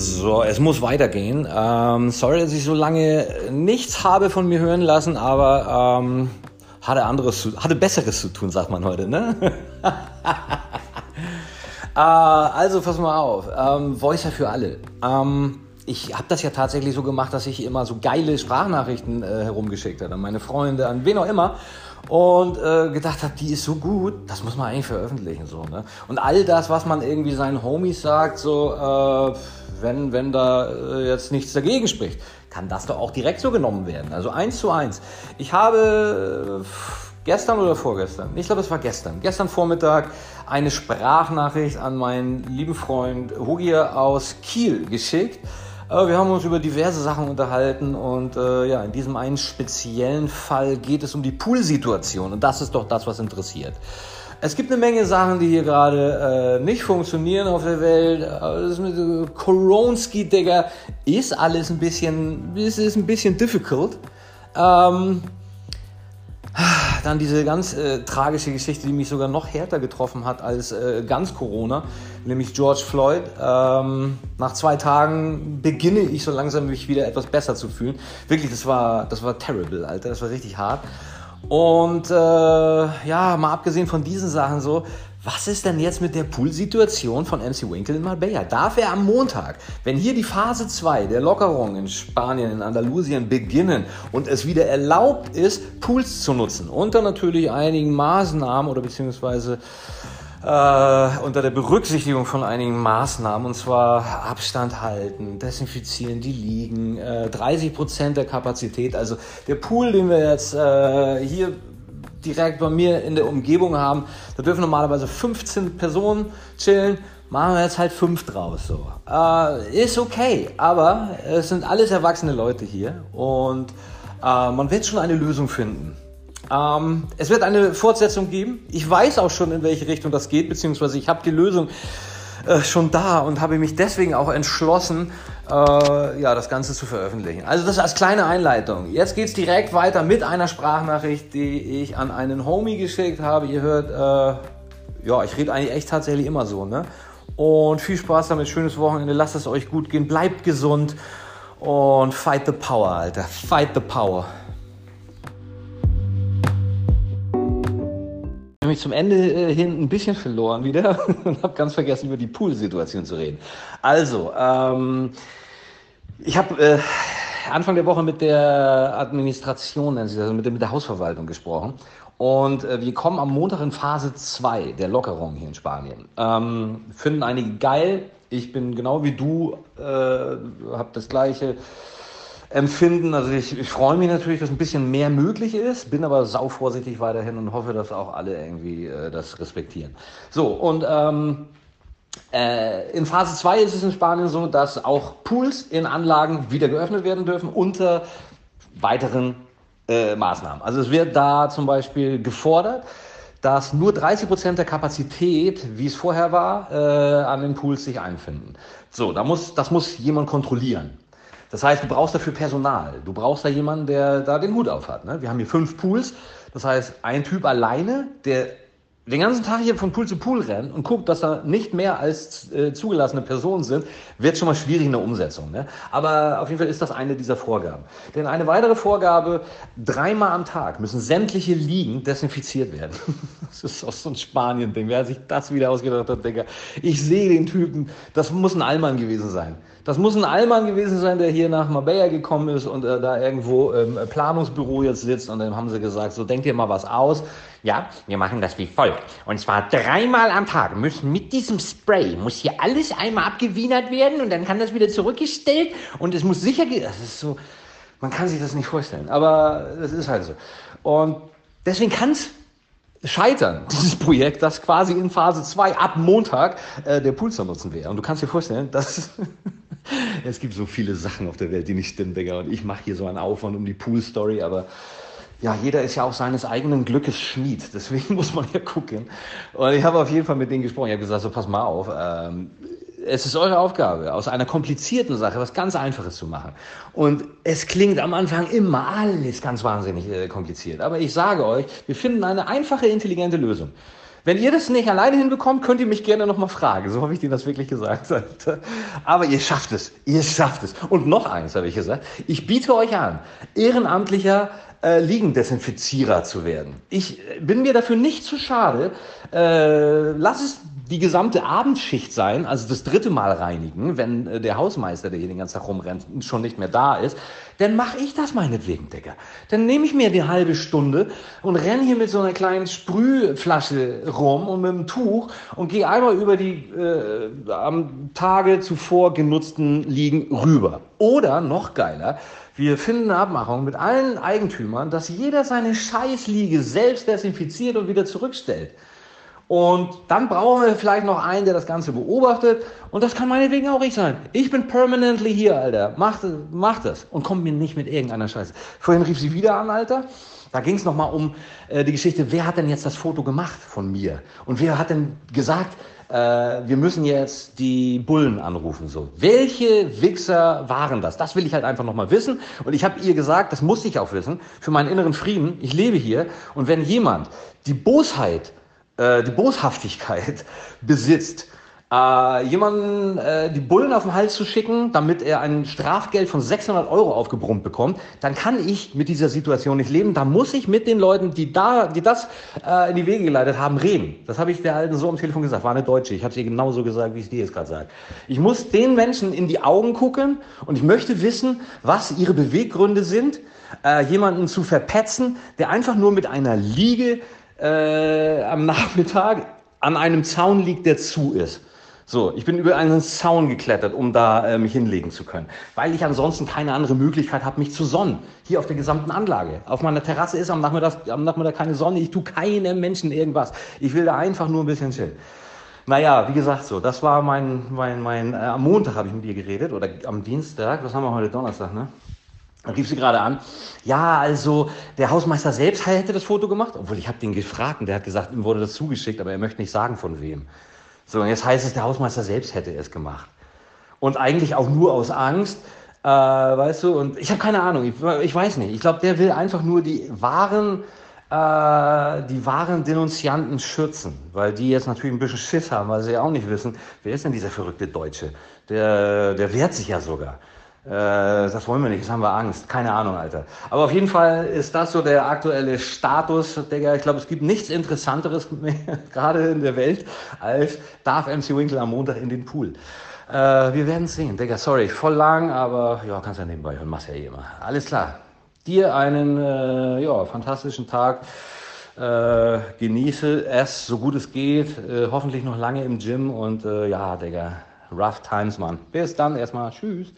So, es muss weitergehen. Ähm, sorry, dass ich so lange nichts habe von mir hören lassen, aber ähm, hatte anderes, hatte Besseres zu tun, sagt man heute, ne? äh, also pass mal auf, ähm, Voicer für alle. Ähm, ich habe das ja tatsächlich so gemacht, dass ich immer so geile Sprachnachrichten äh, herumgeschickt habe an meine Freunde, an wen auch immer und äh, gedacht habe, die ist so gut, das muss man eigentlich veröffentlichen so. Ne? Und all das, was man irgendwie seinen Homies sagt, so äh, wenn wenn da äh, jetzt nichts dagegen spricht, kann das doch auch direkt so genommen werden. Also eins zu eins. Ich habe äh, gestern oder vorgestern, ich glaube es war gestern, gestern Vormittag eine Sprachnachricht an meinen lieben Freund Hugier aus Kiel geschickt wir haben uns über diverse Sachen unterhalten und äh, ja, in diesem einen speziellen Fall geht es um die Poolsituation und das ist doch das, was interessiert. Es gibt eine Menge Sachen, die hier gerade äh, nicht funktionieren auf der Welt. Das mit äh, Koronski, Digga, ist alles ein bisschen, ist, ist ein bisschen difficult. Ähm, dann diese ganz äh, tragische Geschichte, die mich sogar noch härter getroffen hat als äh, ganz Corona, nämlich George Floyd. Ähm, nach zwei Tagen beginne ich so langsam mich wieder etwas besser zu fühlen. Wirklich, das war, das war terrible, Alter, das war richtig hart. Und äh, ja, mal abgesehen von diesen Sachen so, was ist denn jetzt mit der Poolsituation von MC Winkle in Marbella? Darf er am Montag, wenn hier die Phase 2 der Lockerung in Spanien, in Andalusien beginnen und es wieder erlaubt ist, Pools zu nutzen, unter natürlich einigen Maßnahmen oder beziehungsweise äh, unter der Berücksichtigung von einigen Maßnahmen, und zwar Abstand halten, desinfizieren die Liegen, äh, 30 Prozent der Kapazität. Also der Pool, den wir jetzt äh, hier direkt bei mir in der Umgebung haben, da dürfen normalerweise 15 Personen chillen. Machen wir jetzt halt fünf draus. So. Äh, ist okay, aber es sind alles erwachsene Leute hier und äh, man wird schon eine Lösung finden. Ähm, es wird eine Fortsetzung geben. Ich weiß auch schon, in welche Richtung das geht, beziehungsweise ich habe die Lösung äh, schon da und habe mich deswegen auch entschlossen, äh, ja, das Ganze zu veröffentlichen. Also das als kleine Einleitung. Jetzt geht es direkt weiter mit einer Sprachnachricht, die ich an einen Homie geschickt habe. Ihr hört, äh, ja, ich rede eigentlich echt tatsächlich immer so, ne? Und viel Spaß damit, schönes Wochenende, lasst es euch gut gehen, bleibt gesund und fight the power, Alter. Fight the power. Mich zum Ende äh, hin ein bisschen verloren wieder und habe ganz vergessen, über die Pool-Situation zu reden. Also, ähm, ich habe äh, Anfang der Woche mit der Administration, also mit, mit der Hausverwaltung gesprochen. Und äh, wir kommen am Montag in Phase 2 der Lockerung hier in Spanien. Ähm, finden einige geil. Ich bin genau wie du, äh, habe das gleiche empfinden. Also ich, ich freue mich natürlich, dass ein bisschen mehr möglich ist, bin aber sau vorsichtig weiterhin und hoffe, dass auch alle irgendwie äh, das respektieren. So, und ähm, äh, in Phase 2 ist es in Spanien so, dass auch Pools in Anlagen wieder geöffnet werden dürfen unter weiteren äh, Maßnahmen. Also es wird da zum Beispiel gefordert, dass nur 30 Prozent der Kapazität, wie es vorher war, äh, an den Pools sich einfinden. So, da muss, das muss jemand kontrollieren. Das heißt, du brauchst dafür Personal. Du brauchst da jemanden, der da den Hut auf hat. Ne? Wir haben hier fünf Pools. Das heißt, ein Typ alleine, der den ganzen Tag hier von Pool zu Pool rennt und guckt, dass da nicht mehr als äh, zugelassene Personen sind, wird schon mal schwierig in der Umsetzung. Ne? Aber auf jeden Fall ist das eine dieser Vorgaben. Denn eine weitere Vorgabe, dreimal am Tag müssen sämtliche Liegen desinfiziert werden. das ist auch so ein Spanien-Ding. Wer sich das wieder ausgedacht hat, Digga. Ich sehe den Typen, das muss ein Allmann gewesen sein. Das muss ein Allmann gewesen sein, der hier nach Marbella gekommen ist und äh, da irgendwo im Planungsbüro jetzt sitzt und dann haben sie gesagt, so denkt ihr mal was aus. Ja, wir machen das wie folgt. Und zwar dreimal am Tag müssen mit diesem Spray, muss hier alles einmal abgewienert werden und dann kann das wieder zurückgestellt und es muss sicher, das ist so, man kann sich das nicht vorstellen, aber das ist halt so. Und deswegen kann es scheitern, dieses Projekt, das quasi in Phase 2 ab Montag äh, der Pool nutzen wäre. Und du kannst dir vorstellen, dass es gibt so viele Sachen auf der Welt, die nicht stimmen, Digga. Und ich mache hier so einen Aufwand um die Pool-Story, aber ja, jeder ist ja auch seines eigenen Glückes Schmied. Deswegen muss man ja gucken. Und ich habe auf jeden Fall mit denen gesprochen. Ich habe gesagt, so pass mal auf. Ähm, es ist eure Aufgabe, aus einer komplizierten Sache was ganz Einfaches zu machen. Und es klingt am Anfang immer alles ganz wahnsinnig äh, kompliziert. Aber ich sage euch, wir finden eine einfache, intelligente Lösung. Wenn ihr das nicht alleine hinbekommt, könnt ihr mich gerne nochmal fragen. So habe ich dir das wirklich gesagt. Aber ihr schafft es. Ihr schafft es. Und noch eins habe ich gesagt. Ich biete euch an, ehrenamtlicher äh, Liegendesinfizierer zu werden. Ich äh, bin mir dafür nicht zu schade. Äh, lass es die gesamte Abendschicht sein, also das dritte Mal reinigen, wenn äh, der Hausmeister, der hier den ganzen Tag rumrennt, schon nicht mehr da ist, dann mache ich das meinetwegen, Digga. Dann nehme ich mir die halbe Stunde und renne hier mit so einer kleinen Sprühflasche rum und mit einem Tuch und gehe einmal über die äh, am Tage zuvor genutzten Liegen rüber. Oder noch geiler, wir finden eine Abmachung mit allen Eigentümern, dass jeder seine Scheißliege selbst desinfiziert und wieder zurückstellt. Und dann brauchen wir vielleicht noch einen, der das Ganze beobachtet. Und das kann meinetwegen auch ich sein. Ich bin permanently hier, Alter. Mach, mach das. Und kommt mir nicht mit irgendeiner Scheiße. Vorhin rief sie wieder an, Alter. Da ging es nochmal um äh, die Geschichte, wer hat denn jetzt das Foto gemacht von mir? Und wer hat denn gesagt, äh, wir müssen jetzt die Bullen anrufen? So, welche Wichser waren das? Das will ich halt einfach nochmal wissen. Und ich habe ihr gesagt, das muss ich auch wissen, für meinen inneren Frieden. Ich lebe hier. Und wenn jemand die Bosheit äh, die Boshaftigkeit besitzt, äh, jemanden äh, die Bullen auf den Hals zu schicken, damit er ein Strafgeld von 600 Euro aufgebrummt bekommt, dann kann ich mit dieser Situation nicht leben. Da muss ich mit den Leuten, die da, die das äh, in die Wege geleitet haben, reden. Das habe ich der Alten so am Telefon gesagt. War eine Deutsche. Ich habe sie genauso gesagt, wie ich dir jetzt gerade sage. Ich muss den Menschen in die Augen gucken und ich möchte wissen, was ihre Beweggründe sind, äh, jemanden zu verpetzen, der einfach nur mit einer Liege äh, am Nachmittag an einem Zaun liegt, der zu ist. So, ich bin über einen Zaun geklettert, um da äh, mich hinlegen zu können, weil ich ansonsten keine andere Möglichkeit habe, mich zu sonnen. Hier auf der gesamten Anlage. Auf meiner Terrasse ist am Nachmittag, am Nachmittag keine Sonne. Ich tue keinem Menschen irgendwas. Ich will da einfach nur ein bisschen chillen. Naja, wie gesagt, so, das war mein, mein, mein, äh, am Montag habe ich mit ihr geredet oder am Dienstag. Was haben wir heute? Donnerstag, ne? Dann rief sie gerade an, ja, also der Hausmeister selbst hätte das Foto gemacht, obwohl ich habe den gefragt und der hat gesagt, ihm wurde das zugeschickt, aber er möchte nicht sagen von wem. So, und jetzt heißt es, der Hausmeister selbst hätte es gemacht. Und eigentlich auch nur aus Angst, äh, weißt du, und ich habe keine Ahnung, ich, ich, weiß nicht. Ich glaube, der will einfach nur die wahren, äh, die wahren Denunzianten schützen, weil die jetzt natürlich ein bisschen Schiss haben, weil sie ja auch nicht wissen, wer ist denn dieser verrückte Deutsche? Der, der wehrt sich ja sogar. Äh, das wollen wir nicht, das haben wir Angst. Keine Ahnung, Alter. Aber auf jeden Fall ist das so der aktuelle Status, Digga. Ich glaube, es gibt nichts Interessanteres mehr, gerade in der Welt, als darf MC Winkle am Montag in den Pool. Äh, wir werden sehen, Digga. Sorry, voll lang, aber ja, kannst ja nebenbei hören, machst ja eh immer. Alles klar. Dir einen äh, ja, fantastischen Tag. Äh, genieße es, so gut es geht. Äh, hoffentlich noch lange im Gym und äh, ja, Digga, rough times, Mann. Bis dann erstmal. Tschüss.